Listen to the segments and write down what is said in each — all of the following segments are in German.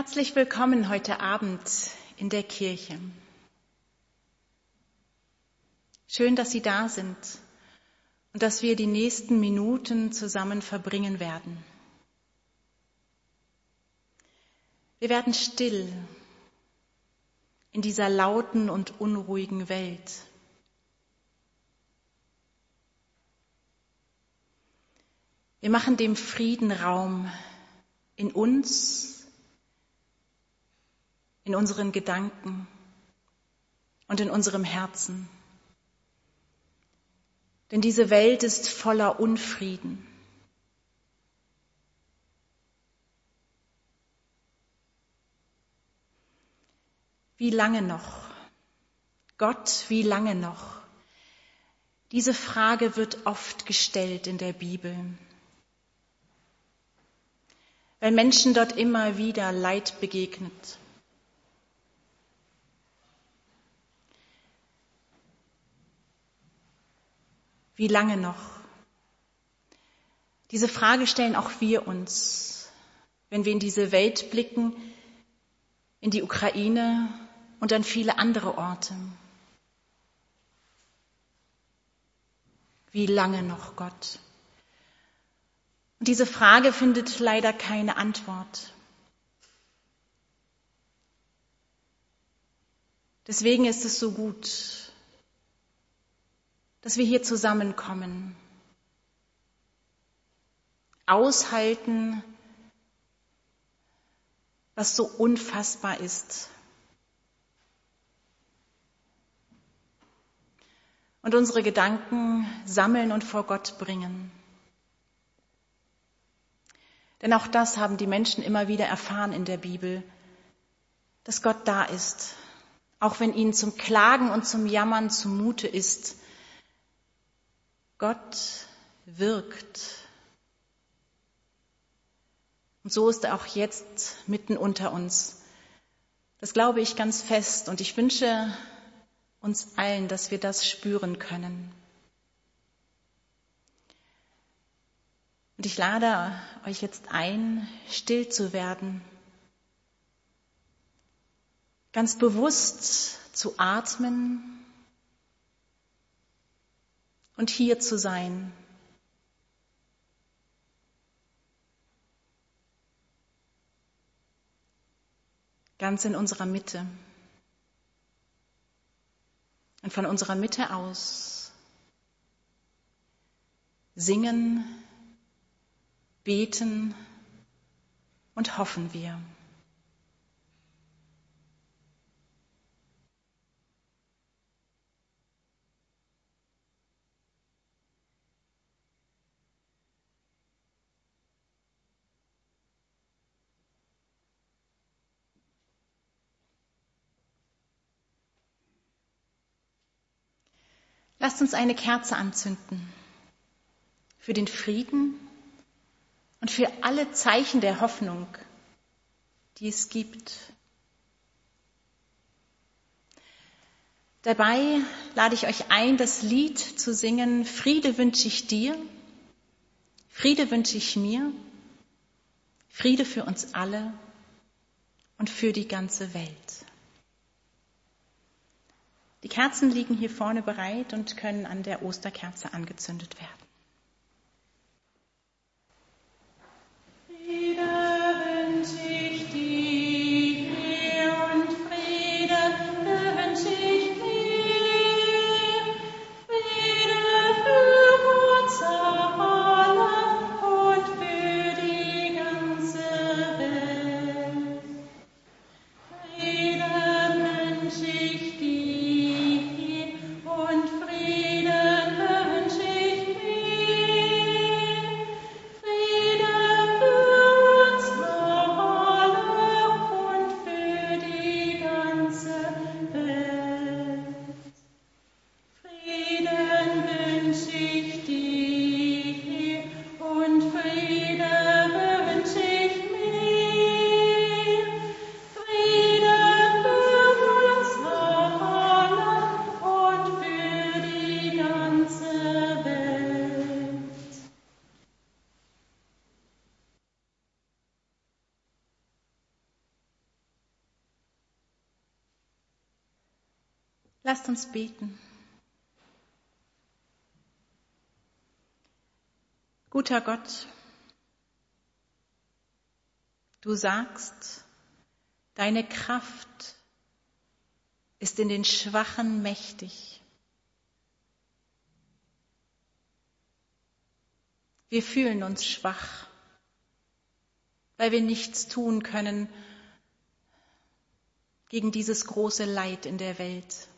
Herzlich willkommen heute Abend in der Kirche. Schön, dass Sie da sind und dass wir die nächsten Minuten zusammen verbringen werden. Wir werden still in dieser lauten und unruhigen Welt. Wir machen dem Frieden Raum in uns, in unseren Gedanken und in unserem Herzen. Denn diese Welt ist voller Unfrieden. Wie lange noch? Gott, wie lange noch? Diese Frage wird oft gestellt in der Bibel, weil Menschen dort immer wieder Leid begegnet. Wie lange noch? Diese Frage stellen auch wir uns, wenn wir in diese Welt blicken, in die Ukraine und an viele andere Orte. Wie lange noch, Gott? Und diese Frage findet leider keine Antwort. Deswegen ist es so gut, dass wir hier zusammenkommen. Aushalten, was so unfassbar ist. Und unsere Gedanken sammeln und vor Gott bringen. Denn auch das haben die Menschen immer wieder erfahren in der Bibel, dass Gott da ist, auch wenn ihnen zum Klagen und zum Jammern zumute ist, Gott wirkt. Und so ist er auch jetzt mitten unter uns. Das glaube ich ganz fest und ich wünsche uns allen, dass wir das spüren können. Und ich lade euch jetzt ein, still zu werden, ganz bewusst zu atmen und hier zu sein. Ganz in unserer Mitte. Und von unserer Mitte aus singen, beten und hoffen wir. Lasst uns eine Kerze anzünden für den Frieden und für alle Zeichen der Hoffnung, die es gibt. Dabei lade ich euch ein, das Lied zu singen, Friede wünsche ich dir, Friede wünsche ich mir, Friede für uns alle und für die ganze Welt. Die Kerzen liegen hier vorne bereit und können an der Osterkerze angezündet werden. Frieden wünsche ich Lasst uns beten. Guter Gott, du sagst, deine Kraft ist in den Schwachen mächtig. Wir fühlen uns schwach, weil wir nichts tun können gegen dieses große Leid in der Welt.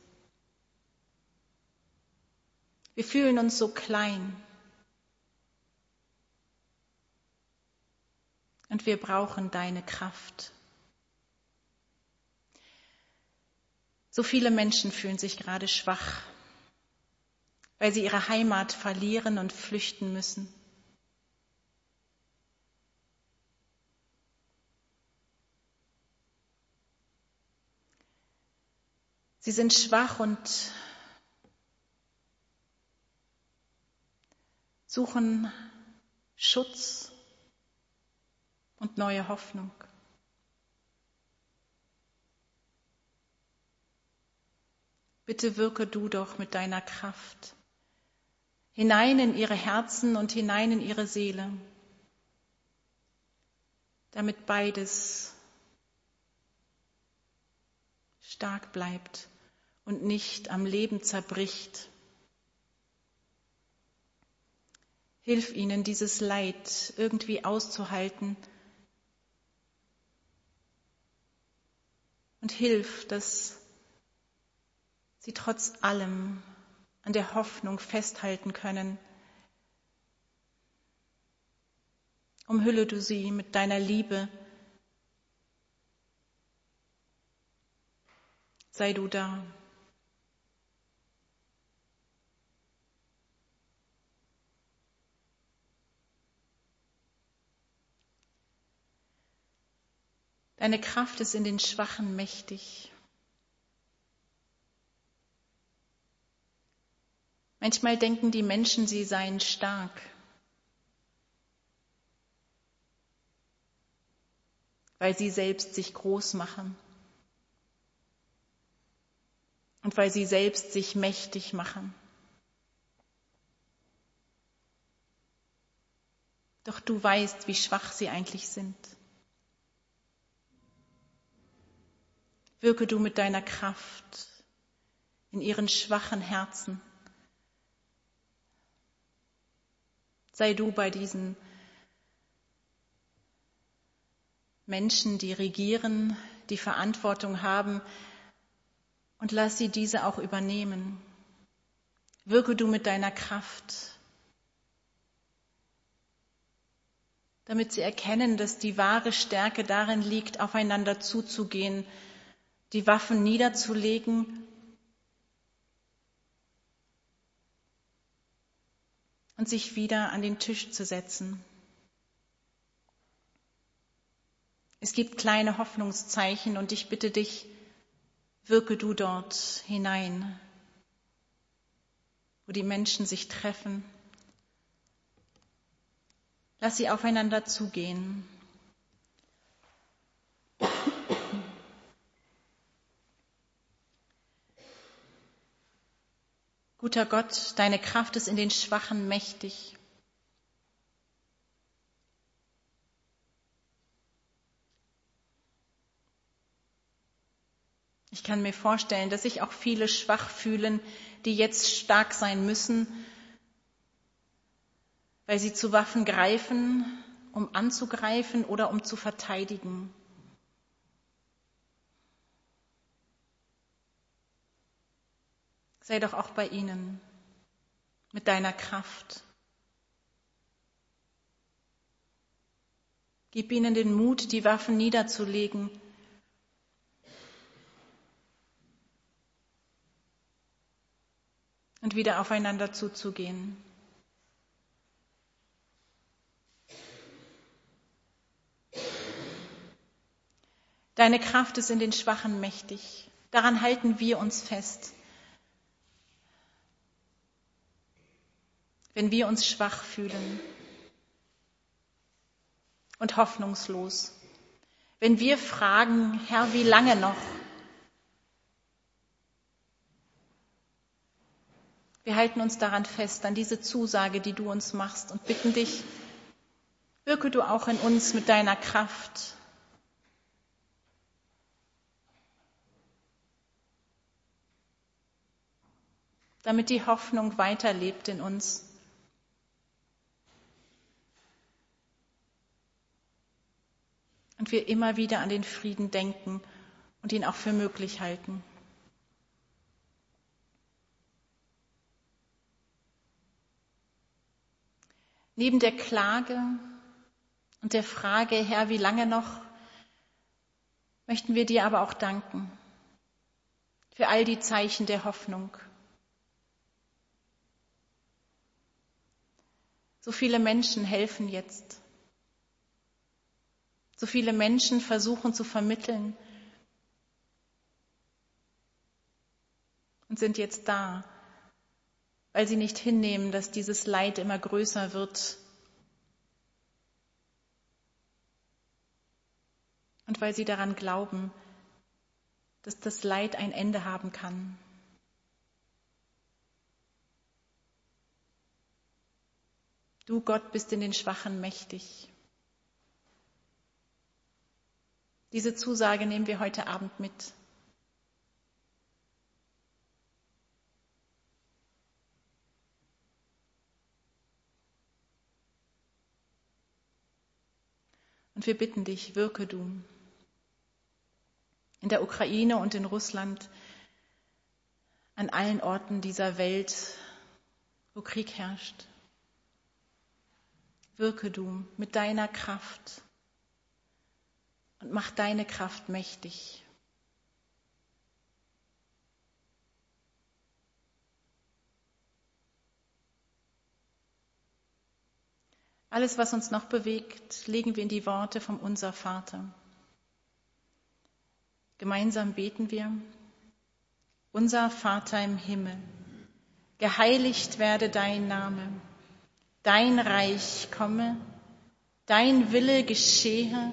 Wir fühlen uns so klein. Und wir brauchen deine Kraft. So viele Menschen fühlen sich gerade schwach, weil sie ihre Heimat verlieren und flüchten müssen. Sie sind schwach und suchen Schutz und neue Hoffnung. Bitte wirke du doch mit deiner Kraft hinein in ihre Herzen und hinein in ihre Seele, damit beides stark bleibt und nicht am Leben zerbricht. Hilf ihnen, dieses Leid irgendwie auszuhalten. Und hilf, dass sie trotz allem an der Hoffnung festhalten können. Umhülle du sie mit deiner Liebe. Sei du da. Deine Kraft ist in den Schwachen mächtig. Manchmal denken die Menschen, sie seien stark. weil sie selbst sich groß machen und weil sie selbst sich mächtig machen. Doch du weißt, wie schwach sie eigentlich sind. Wirke du mit deiner Kraft in ihren schwachen Herzen. Sei du bei diesen Menschen, die regieren, die Verantwortung haben, und lass sie diese auch übernehmen. Wirke du mit deiner Kraft, damit sie erkennen, dass die wahre Stärke darin liegt, aufeinander zuzugehen, die Waffen niederzulegen und sich wieder an den Tisch zu setzen. Es gibt kleine Hoffnungszeichen und ich bitte dich, wirke du dort hinein, wo die Menschen sich treffen. Lass sie aufeinander zugehen. Guter Gott, deine Kraft ist in den Schwachen mächtig. Ich kann mir vorstellen, dass sich auch viele schwach fühlen, die jetzt stark sein müssen, weil sie zu Waffen greifen, um anzugreifen oder um zu verteidigen. Sei doch auch bei ihnen mit deiner Kraft. Gib ihnen den Mut, die Waffen niederzulegen. Und wieder aufeinander zuzugehen. Deine Kraft ist in den Schwachen mächtig. Daran halten wir uns fest. Wenn wir uns schwach fühlen und hoffnungslos, wenn wir fragen, Herr, wie lange noch? Wir halten uns daran fest, an diese Zusage, die du uns machst und bitten dich, wirke du auch in uns mit deiner Kraft. damit die Hoffnung weiterlebt in uns. Und wir immer wieder an den Frieden denken und ihn auch für möglich halten. Neben der Klage und der Frage, Herr, wie lange noch, möchten wir dir aber auch danken für all die Zeichen der Hoffnung. So viele Menschen helfen jetzt. So viele Menschen versuchen zu vermitteln und sind jetzt da weil sie nicht hinnehmen, dass dieses Leid immer größer wird und weil sie daran glauben, dass das Leid ein Ende haben kann. Du Gott bist in den Schwachen mächtig. Diese Zusage nehmen wir heute Abend mit. Und wir bitten dich, wirke du in der Ukraine und in Russland, an allen Orten dieser Welt, wo Krieg herrscht. Wirke du mit deiner Kraft und mach deine Kraft mächtig. Alles, was uns noch bewegt, legen wir in die Worte vom Unser Vater. Gemeinsam beten wir. Unser Vater im Himmel, geheiligt werde dein Name, dein Reich komme, dein Wille geschehe,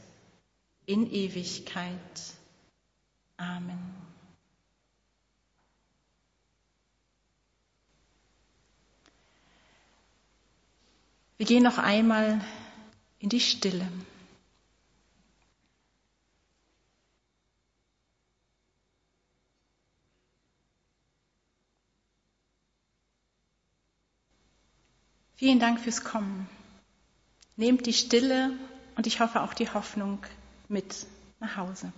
in Ewigkeit. Amen. Wir gehen noch einmal in die Stille. Vielen Dank fürs Kommen. Nehmt die Stille und ich hoffe auch die Hoffnung mit nach Hause.